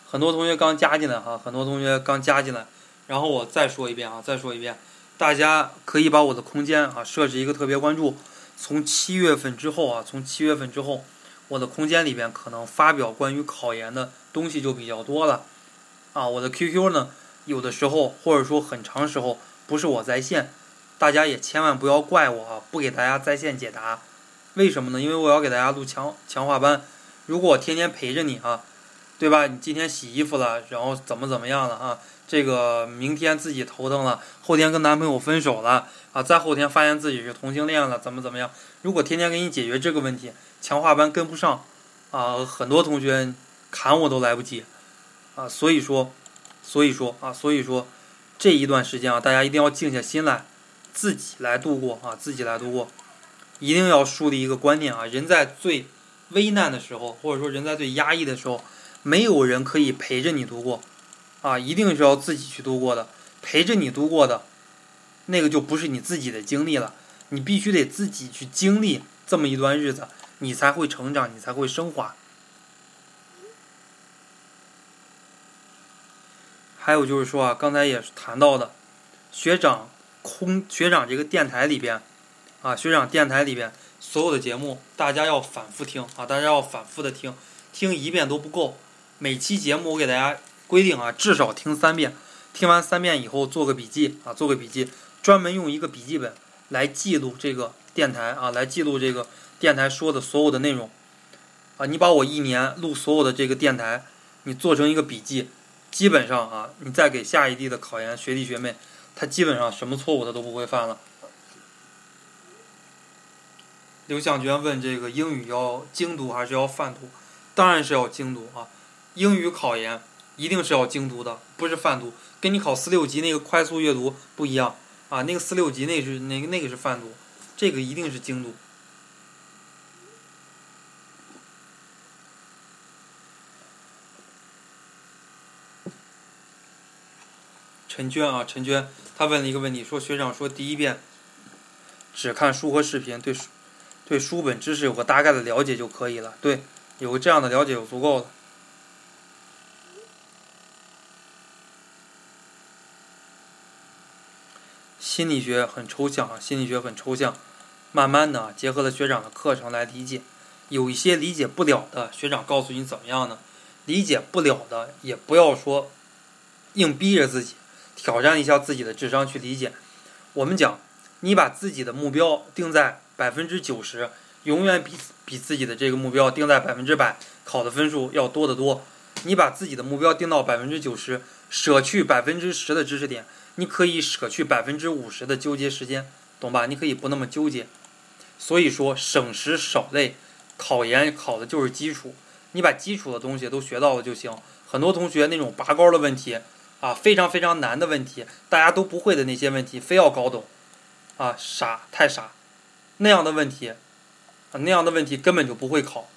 很多同学刚加进来哈，很多同学刚加进来，然后我再说一遍啊，再说一遍，大家可以把我的空间啊设置一个特别关注。从七月份之后啊，从七月份之后，我的空间里边可能发表关于考研的东西就比较多了。啊，我的 QQ 呢，有的时候或者说很长时候不是我在线，大家也千万不要怪我啊，不给大家在线解答。为什么呢？因为我要给大家录强强化班。如果我天天陪着你啊，对吧？你今天洗衣服了，然后怎么怎么样了啊？这个明天自己头疼了，后天跟男朋友分手了啊，再后天发现自己是同性恋了，怎么怎么样？如果天天给你解决这个问题，强化班跟不上啊，很多同学砍我都来不及。啊，所以说，所以说啊，所以说，这一段时间啊，大家一定要静下心来，自己来度过啊，自己来度过，一定要树立一个观念啊，人在最危难的时候，或者说人在最压抑的时候，没有人可以陪着你度过，啊，一定是要自己去度过的，陪着你度过的，那个就不是你自己的经历了，你必须得自己去经历这么一段日子，你才会成长，你才会升华。还有就是说啊，刚才也谈到的，学长空学长这个电台里边，啊，学长电台里边所有的节目，大家要反复听啊，大家要反复的听，听一遍都不够。每期节目我给大家规定啊，至少听三遍，听完三遍以后做个笔记啊，做个笔记，专门用一个笔记本来记录这个电台啊，来记录这个电台说的所有的内容啊。你把我一年录所有的这个电台，你做成一个笔记。基本上啊，你再给下一地的考研学弟学妹，他基本上什么错误他都不会犯了。刘向娟问这个英语要精读还是要泛读？当然是要精读啊！英语考研一定是要精读的，不是泛读。跟你考四六级那个快速阅读不一样啊，那个四六级那是那个那个是泛读，这个一定是精读。陈娟啊，陈娟，他问了一个问题，说学长说第一遍只看书和视频，对书对书本知识有个大概的了解就可以了。对，有个这样的了解就足够了。心理学很抽象啊，心理学很抽象，慢慢的结合了学长的课程来理解。有一些理解不了的，学长告诉你怎么样呢？理解不了的也不要说硬逼着自己。挑战一下自己的智商去理解。我们讲，你把自己的目标定在百分之九十，永远比比自己的这个目标定在百分之百考的分数要多得多。你把自己的目标定到百分之九十，舍去百分之十的知识点，你可以舍去百分之五十的纠结时间，懂吧？你可以不那么纠结。所以说，省时少累，考研考的就是基础，你把基础的东西都学到了就行。很多同学那种拔高的问题。啊，非常非常难的问题，大家都不会的那些问题，非要搞懂，啊，傻，太傻，那样的问题，啊，那样的问题根本就不会考。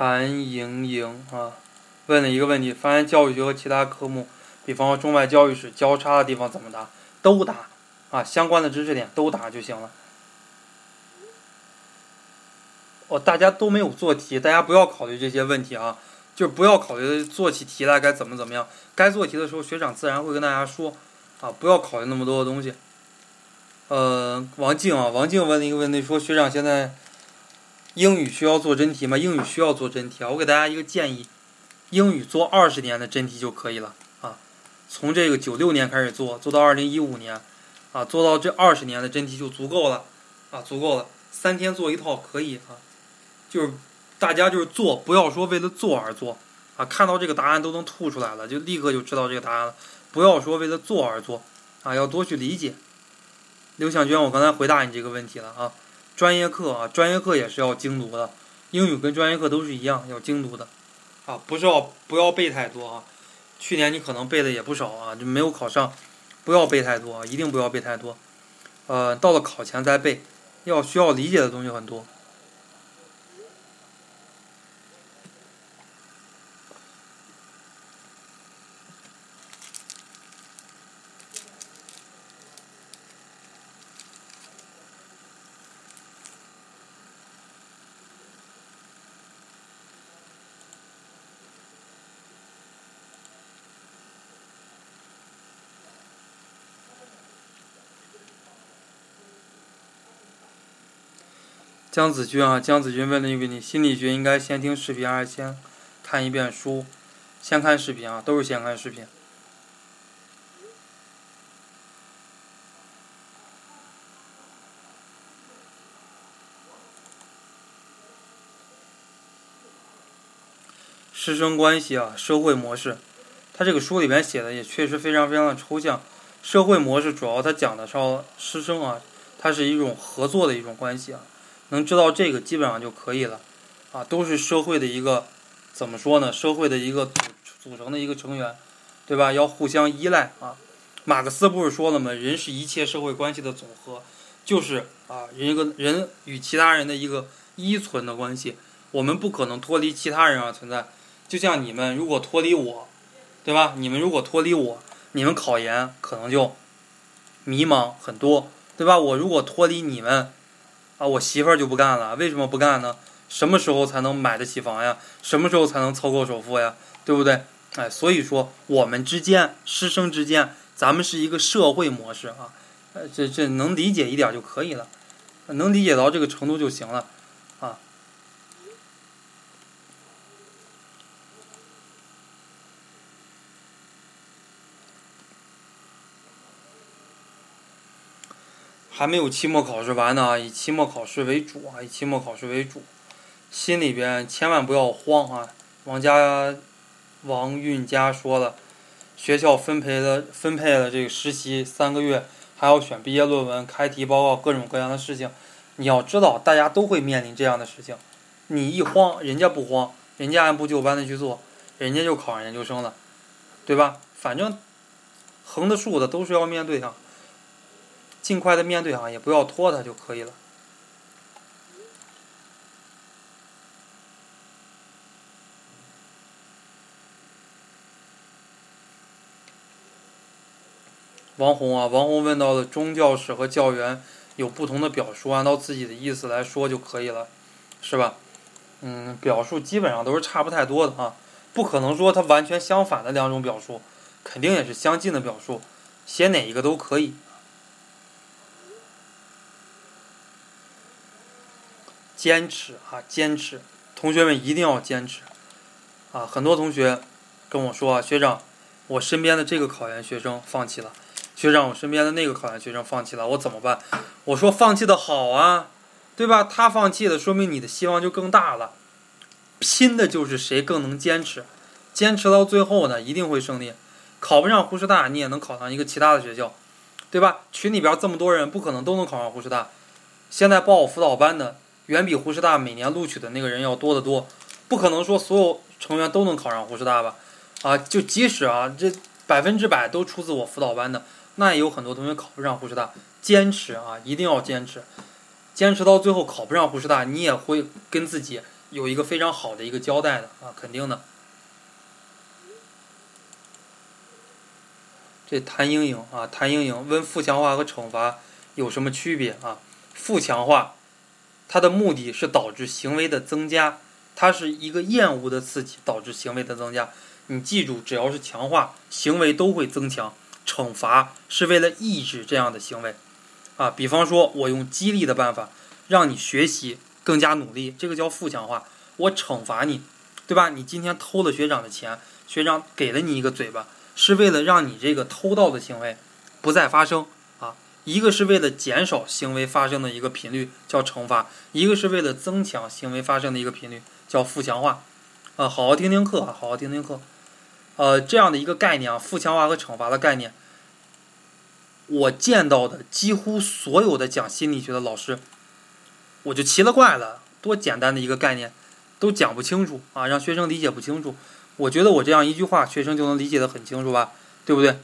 韩莹莹啊，问了一个问题：发现教育学和其他科目，比方说中外教育史交叉的地方怎么答？都答啊，相关的知识点都答就行了。哦，大家都没有做题，大家不要考虑这些问题啊，就不要考虑做起题来该怎么怎么样，该做题的时候学长自然会跟大家说啊，不要考虑那么多的东西。呃，王静啊，王静问了一个问题，说学长现在英语需要做真题吗？英语需要做真题啊，我给大家一个建议，英语做二十年的真题就可以了啊，从这个九六年开始做，做到二零一五年，啊，做到这二十年的真题就足够了啊，足够了，三天做一套可以啊，就是大家就是做，不要说为了做而做啊，看到这个答案都能吐出来了，就立刻就知道这个答案了，不要说为了做而做啊，要多去理解。刘小娟，我刚才回答你这个问题了啊。专业课啊，专业课也是要精读的，英语跟专业课都是一样要精读的，啊，不是要不要背太多啊。去年你可能背的也不少啊，就没有考上，不要背太多啊，一定不要背太多。呃，到了考前再背，要需要理解的东西很多。江子君啊，江子君问了一个问题：心理学应该先听视频还是先看一遍书？先看视频啊，都是先看视频。师生关系啊，社会模式，他这个书里面写的也确实非常非常的抽象。社会模式主要他讲的是师生啊，它是一种合作的一种关系啊。能知道这个基本上就可以了，啊，都是社会的一个怎么说呢？社会的一个组组成的一个成员，对吧？要互相依赖啊。马克思不是说了吗？人是一切社会关系的总和，就是啊，人一个人与其他人的一个依存的关系。我们不可能脱离其他人而存在。就像你们如果脱离我，对吧？你们如果脱离我，你们考研可能就迷茫很多，对吧？我如果脱离你们。啊，我媳妇儿就不干了，为什么不干呢？什么时候才能买得起房呀？什么时候才能凑够首付呀？对不对？哎，所以说我们之间师生之间，咱们是一个社会模式啊，呃，这这能理解一点就可以了，能理解到这个程度就行了。还没有期末考试完呢，以期末考试为主啊，以期末考试为主，心里边千万不要慌啊。王家王运佳说了，学校分配了分配了这个实习三个月，还要选毕业论文、开题报告，各种各样的事情。你要知道，大家都会面临这样的事情。你一慌，人家不慌，人家按部就班的去做，人家就考上研究生了，对吧？反正横的竖的都是要面对的。尽快的面对啊，也不要拖它就可以了。王红啊，王红问到了中教史和教员有不同的表述，按照自己的意思来说就可以了，是吧？嗯，表述基本上都是差不太多的啊，不可能说它完全相反的两种表述，肯定也是相近的表述，写哪一个都可以。坚持啊，坚持！同学们一定要坚持啊！很多同学跟我说啊，学长，我身边的这个考研学生放弃了，学长，我身边的那个考研学生放弃了，我怎么办？我说放弃的好啊，对吧？他放弃了，说明你的希望就更大了。拼的就是谁更能坚持，坚持到最后呢，一定会胜利。考不上呼师大，你也能考上一个其他的学校，对吧？群里边这么多人，不可能都能考上呼师大。现在报辅导班的。远比湖师大每年录取的那个人要多得多，不可能说所有成员都能考上湖师大吧？啊，就即使啊，这百分之百都出自我辅导班的，那也有很多同学考不上湖师大。坚持啊，一定要坚持，坚持到最后考不上湖师大，你也会跟自己有一个非常好的一个交代的啊，肯定的。这谭莹莹啊，谭莹莹问负强化和惩罚有什么区别啊？负强化，它的目的是导致行为的增加，它是一个厌恶的刺激导致行为的增加。你记住，只要是强化，行为都会增强。惩罚是为了抑制这样的行为，啊，比方说我用激励的办法让你学习更加努力，这个叫负强化。我惩罚你，对吧？你今天偷了学长的钱，学长给了你一个嘴巴。是为了让你这个偷盗的行为不再发生，一个是为了减少行为发生的一个频率叫惩罚，一个是为了增强行为发生的一个频率叫负强化，啊，好好听听课，好好听听课，呃，这样的一个概念啊，负强化和惩罚的概念，我见到的几乎所有的讲心理学的老师，我就奇了怪了，多简单的一个概念，都讲不清楚啊，让学生理解不清楚。我觉得我这样一句话，学生就能理解的很清楚吧，对不对？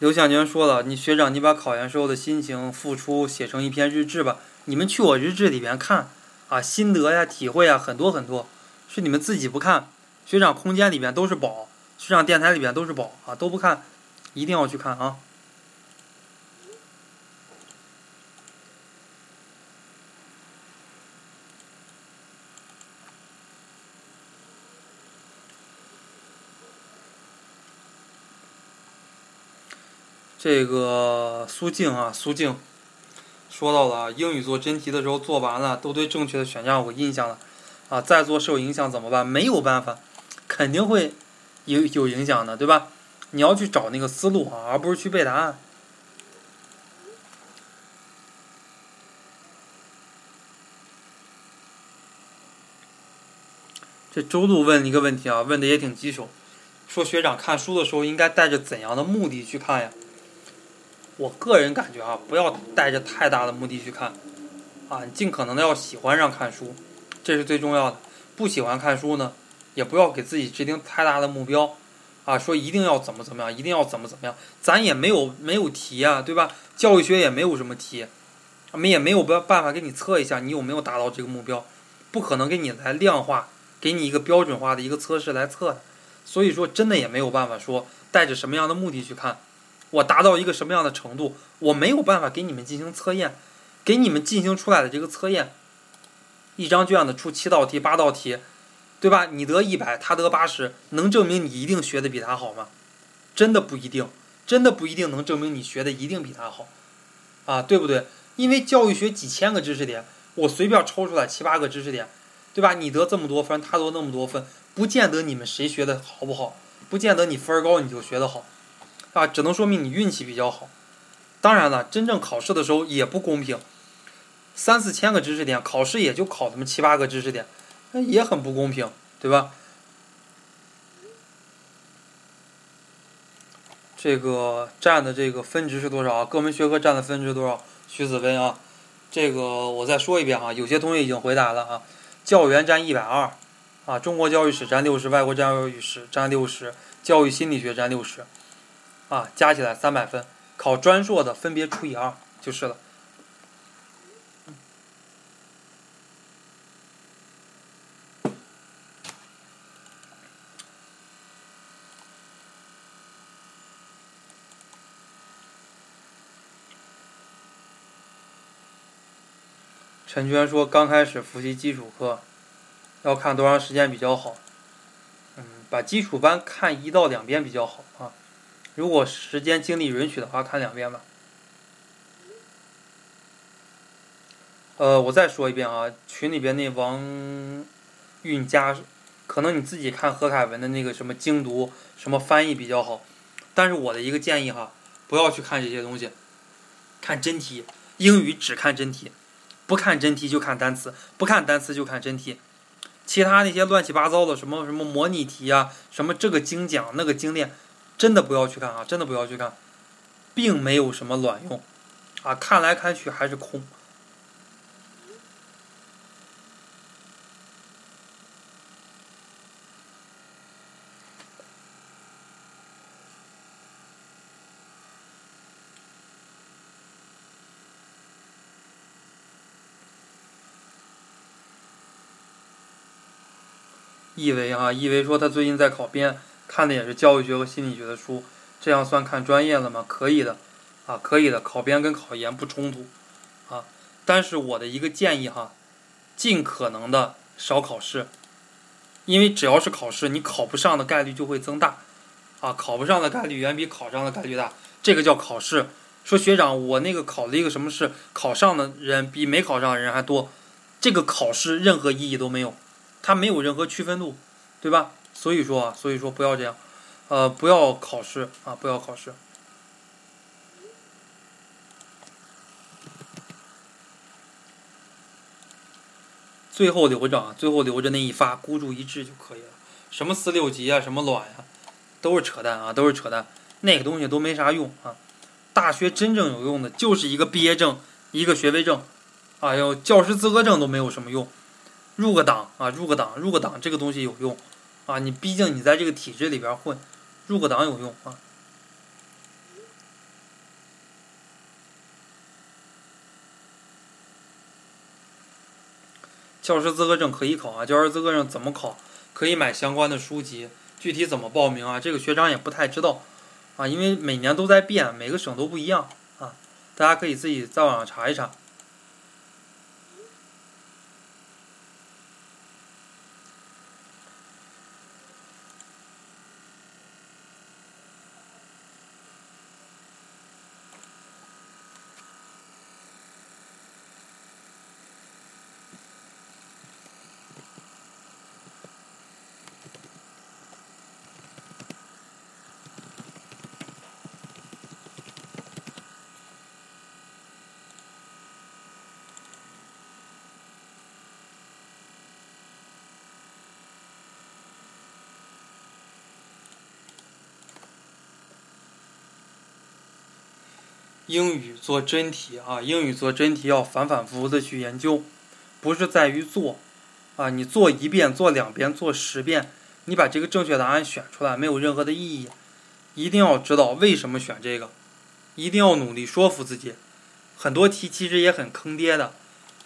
刘向宁说了：“你学长，你把考研时候的心情、付出写成一篇日志吧。你们去我日志里边看啊，心得呀、体会啊，很多很多，是你们自己不看。学长空间里边都是宝，学长电台里边都是宝啊，都不看，一定要去看啊。”这个苏静啊，苏静说到了英语做真题的时候做完了，都对正确的选项有印象了啊，再做受影响怎么办？没有办法，肯定会有有影响的，对吧？你要去找那个思路啊，而不是去背答案。这周路问一个问题啊，问的也挺棘手，说学长看书的时候应该带着怎样的目的去看呀？我个人感觉啊，不要带着太大的目的去看，啊，你尽可能的要喜欢上看书，这是最重要的。不喜欢看书呢，也不要给自己制定太大的目标，啊，说一定要怎么怎么样，一定要怎么怎么样，咱也没有没有题啊，对吧？教育学也没有什么题，我们也没有办办法给你测一下你有没有达到这个目标，不可能给你来量化，给你一个标准化的一个测试来测的，所以说真的也没有办法说带着什么样的目的去看。我达到一个什么样的程度，我没有办法给你们进行测验，给你们进行出来的这个测验，一张卷子出七道题、八道题，对吧？你得一百，他得八十，能证明你一定学的比他好吗？真的不一定，真的不一定能证明你学的一定比他好，啊，对不对？因为教育学几千个知识点，我随便抽出来七八个知识点，对吧？你得这么多分，他得那么多分，不见得你们谁学的好不好，不见得你分高你就学得好。啊，只能说明你运气比较好。当然了，真正考试的时候也不公平，三四千个知识点，考试也就考那么七八个知识点，那也很不公平，对吧？这个占的这个分值是多少啊？各门学科占的分值多少？徐子薇啊，这个我再说一遍啊，有些同学已经回答了啊。教员占一百二，啊，中国教育史占六十，外国教育史占六十，教育心理学占六十。啊，加起来三百分，考专硕的分别除以二就是了。陈娟说：“刚开始复习基础课，要看多长时间比较好？嗯，把基础班看一到两遍比较好啊。”如果时间精力允许的话，看两遍吧。呃，我再说一遍啊，群里边那王韵佳，可能你自己看何凯文的那个什么精读、什么翻译比较好，但是我的一个建议哈，不要去看这些东西，看真题，英语只看真题，不看真题就看单词，不看单词就看真题，其他那些乱七八糟的什么什么模拟题啊，什么这个精讲那个精练。真的不要去看啊真的不要去看并没有什么卵用。啊看来看去还是空。以为啊以为说他最近在考编看的也是教育学和心理学的书，这样算看专业了吗？可以的，啊，可以的，考编跟考研不冲突，啊，但是我的一个建议哈，尽可能的少考试，因为只要是考试，你考不上的概率就会增大，啊，考不上的概率远比考上的概率大，这个叫考试。说学长，我那个考了一个什么试，考上的人比没考上的人还多，这个考试任何意义都没有，它没有任何区分度，对吧？所以说啊，所以说不要这样，呃，不要考试啊，不要考试。最后留着啊，最后留着那一发孤注一掷就可以了。什么四六级啊，什么卵呀，都是扯淡啊，都是扯淡，那个东西都没啥用啊。大学真正有用的就是一个毕业证，一个学位证，哎呦，教师资格证都没有什么用。入个党啊，入个党，入个党，这个东西有用啊。你毕竟你在这个体制里边混，入个党有用啊。教师资格证可以考啊，教师资格证怎么考？可以买相关的书籍，具体怎么报名啊？这个学长也不太知道。啊，因为每年都在变，每个省都不一样啊，大家可以自己在网上查一查。英语做真题啊，英语做真题要反反复复的去研究，不是在于做，啊，你做一遍、做两遍、做十遍，你把这个正确答案选出来没有任何的意义。一定要知道为什么选这个，一定要努力说服自己。很多题其实也很坑爹的，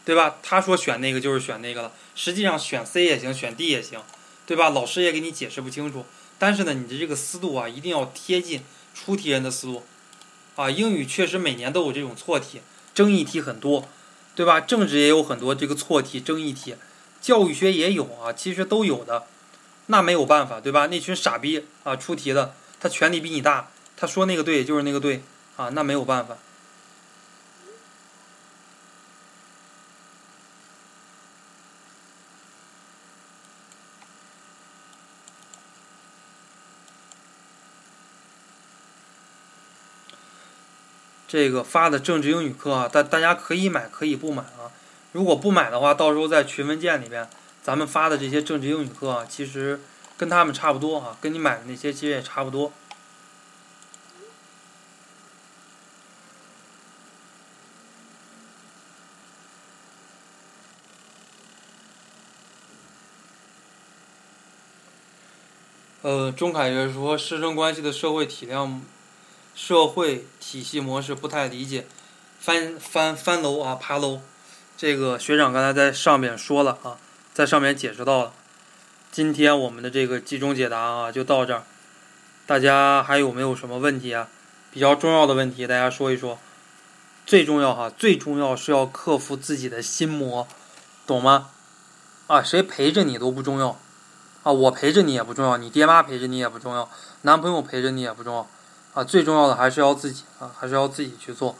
对吧？他说选那个就是选那个了，实际上选 C 也行，选 D 也行，对吧？老师也给你解释不清楚，但是呢，你的这个思路啊，一定要贴近出题人的思路。啊，英语确实每年都有这种错题，争议题很多，对吧？政治也有很多这个错题、争议题，教育学也有啊，其实都有的。那没有办法，对吧？那群傻逼啊出题的，他权力比你大，他说那个对就是那个对啊，那没有办法。这个发的政治英语课啊，大大家可以买，可以不买啊。如果不买的话，到时候在群文件里边，咱们发的这些政治英语课啊，其实跟他们差不多啊，跟你买的那些其实也差不多。呃，钟凯月说，师生关系的社会体量。社会体系模式不太理解，翻翻翻楼啊，爬楼。这个学长刚才在上面说了啊，在上面解释到了。今天我们的这个集中解答啊，就到这儿。大家还有没有什么问题啊？比较重要的问题，大家说一说。最重要哈，最重要是要克服自己的心魔，懂吗？啊，谁陪着你都不重要，啊，我陪着你也不重要，你爹妈陪着你也不重要，男朋友陪着你也不重要。啊，最重要的还是要自己啊，还是要自己去做。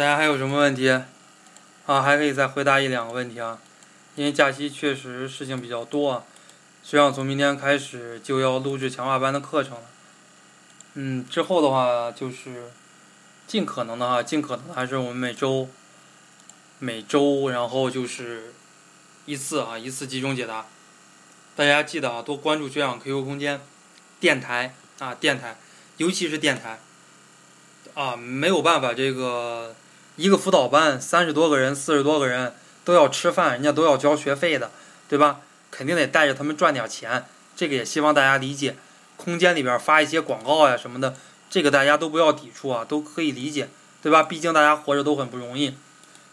大家还有什么问题？啊，还可以再回答一两个问题啊，因为假期确实事情比较多啊。实际上从明天开始就要录制强化班的课程了。嗯，之后的话就是尽可能的哈，尽可能还是我们每周每周，然后就是一次啊，一次集中解答。大家记得啊，多关注学长 QQ 空间电台啊，电台，尤其是电台啊，没有办法这个。一个辅导班三十多个人、四十多个人都要吃饭，人家都要交学费的，对吧？肯定得带着他们赚点钱，这个也希望大家理解。空间里边发一些广告呀什么的，这个大家都不要抵触啊，都可以理解，对吧？毕竟大家活着都很不容易。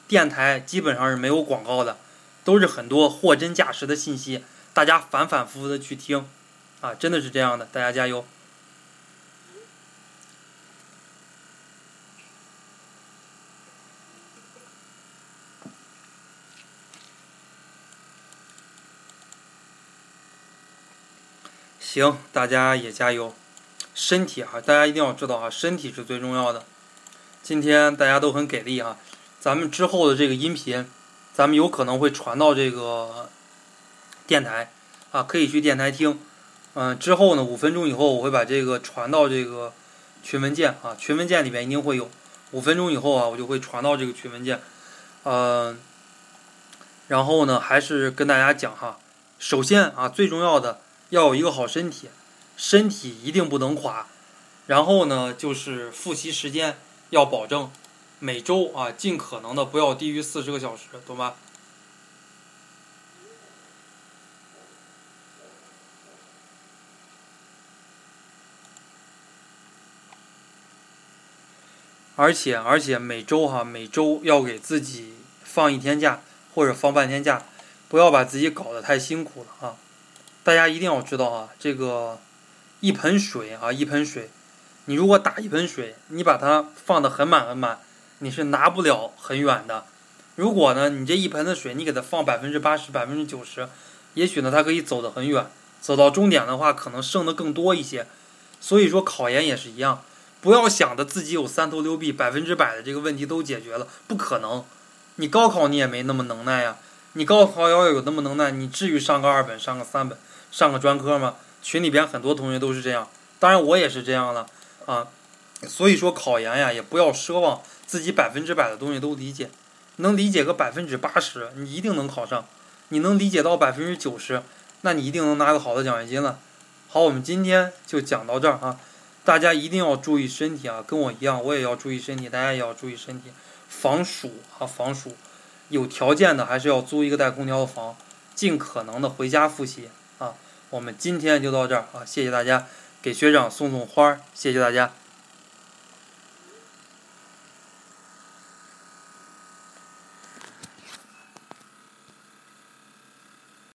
电台基本上是没有广告的，都是很多货真价实的信息，大家反反复复的去听，啊，真的是这样的，大家加油。行，大家也加油，身体啊，大家一定要知道啊，身体是最重要的。今天大家都很给力啊，咱们之后的这个音频，咱们有可能会传到这个电台啊，可以去电台听。嗯，之后呢，五分钟以后我会把这个传到这个群文件啊，群文件里面一定会有。五分钟以后啊，我就会传到这个群文件。嗯，然后呢，还是跟大家讲哈，首先啊，最重要的。要有一个好身体，身体一定不能垮。然后呢，就是复习时间要保证每周啊，尽可能的不要低于四十个小时，懂吧？而且而且每周哈，每周要给自己放一天假或者放半天假，不要把自己搞得太辛苦了啊。大家一定要知道啊，这个一盆水啊，一盆水，你如果打一盆水，你把它放的很满很满，你是拿不了很远的。如果呢，你这一盆的水，你给它放百分之八十、百分之九十，也许呢，它可以走得很远，走到终点的话，可能剩的更多一些。所以说，考研也是一样，不要想着自己有三头六臂，百分之百的这个问题都解决了，不可能。你高考你也没那么能耐呀，你高考要有那么能耐，你至于上个二本，上个三本？上个专科嘛，群里边很多同学都是这样，当然我也是这样了啊。所以说考研呀，也不要奢望自己百分之百的东西都理解，能理解个百分之八十，你一定能考上；你能理解到百分之九十，那你一定能拿个好的奖学金了。好，我们今天就讲到这儿啊，大家一定要注意身体啊，跟我一样，我也要注意身体，大家也要注意身体，防暑啊，防暑。有条件的还是要租一个带空调的房，尽可能的回家复习。我们今天就到这儿啊！谢谢大家，给学长送送花儿，谢谢大家。